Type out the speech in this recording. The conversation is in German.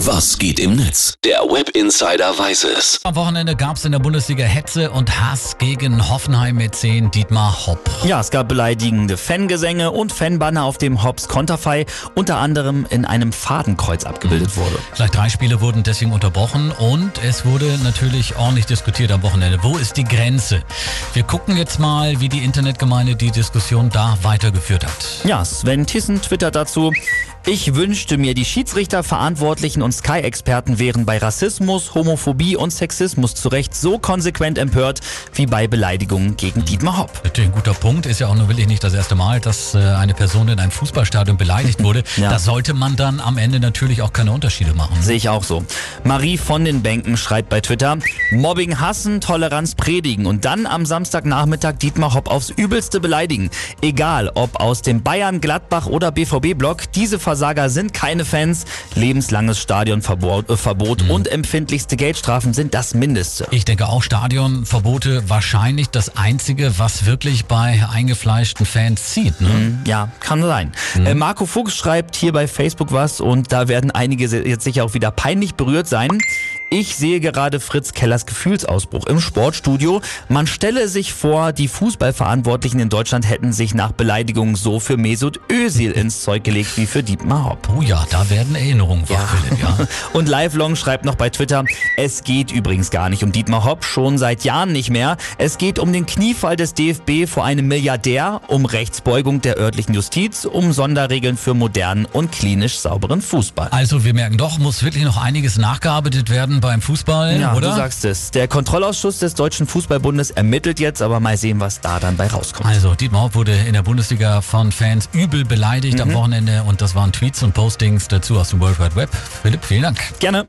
Was geht im Netz? Der Web Insider weiß es. Am Wochenende gab es in der Bundesliga Hetze und Hass gegen Hoffenheim mit 10 Dietmar Hopp. Ja, es gab beleidigende Fangesänge und Fanbanner, auf dem Hopps Konterfei unter anderem in einem Fadenkreuz abgebildet wurde. Gleich drei Spiele wurden deswegen unterbrochen und es wurde natürlich ordentlich diskutiert am Wochenende. Wo ist die Grenze? Wir gucken jetzt mal, wie die Internetgemeinde die Diskussion da weitergeführt hat. Ja, Sven Tissen twittert dazu. Ich wünschte mir, die Schiedsrichter, Verantwortlichen und Sky-Experten wären bei Rassismus, Homophobie und Sexismus zu Recht so konsequent empört wie bei Beleidigungen gegen Dietmar Hopp. Natürlich ein guter Punkt. Ist ja auch nur wirklich nicht das erste Mal, dass äh, eine Person in einem Fußballstadion beleidigt wurde. Ja. Da sollte man dann am Ende natürlich auch keine Unterschiede machen. Sehe ich auch so. Marie von den Bänken schreibt bei Twitter, Mobbing hassen, Toleranz predigen und dann am Samstagnachmittag Dietmar Hopp aufs Übelste beleidigen. Egal, ob aus dem Bayern, Gladbach oder BVB-Block, diese Versager sind keine Fans. Lebenslanges Stadionverbot äh, Verbot und empfindlichste Geldstrafen sind das Mindeste. Ich denke auch Stadionverbote wahrscheinlich das Einzige, was wirklich bei eingefleischten Fans zieht. Ne? Ja, kann sein. Äh, Marco Fuchs schreibt hier bei Facebook was und da werden einige jetzt sicher auch wieder peinlich berührt sein. Ich sehe gerade Fritz Kellers Gefühlsausbruch im Sportstudio. Man stelle sich vor, die Fußballverantwortlichen in Deutschland hätten sich nach Beleidigungen so für Mesut Özil ins Zeug gelegt wie für Dietmar Hopp. Oh ja, da werden Erinnerungen wach, Philipp, ja. Und Lifelong schreibt noch bei Twitter, es geht übrigens gar nicht um Dietmar Hopp, schon seit Jahren nicht mehr. Es geht um den Kniefall des DFB vor einem Milliardär, um Rechtsbeugung der örtlichen Justiz, um Sonderregeln für modernen und klinisch sauberen Fußball. Also wir merken doch, muss wirklich noch einiges nachgearbeitet werden beim Fußball, Ja, oder? du sagst es. Der Kontrollausschuss des Deutschen Fußballbundes ermittelt jetzt, aber mal sehen, was da dann bei rauskommt. Also Dietmar Hopp wurde in der Bundesliga von Fans übel beleidigt am Wochenende und das waren Tweets und Postings dazu aus dem World Wide Web. Philipp, vielen Dank. Gerne.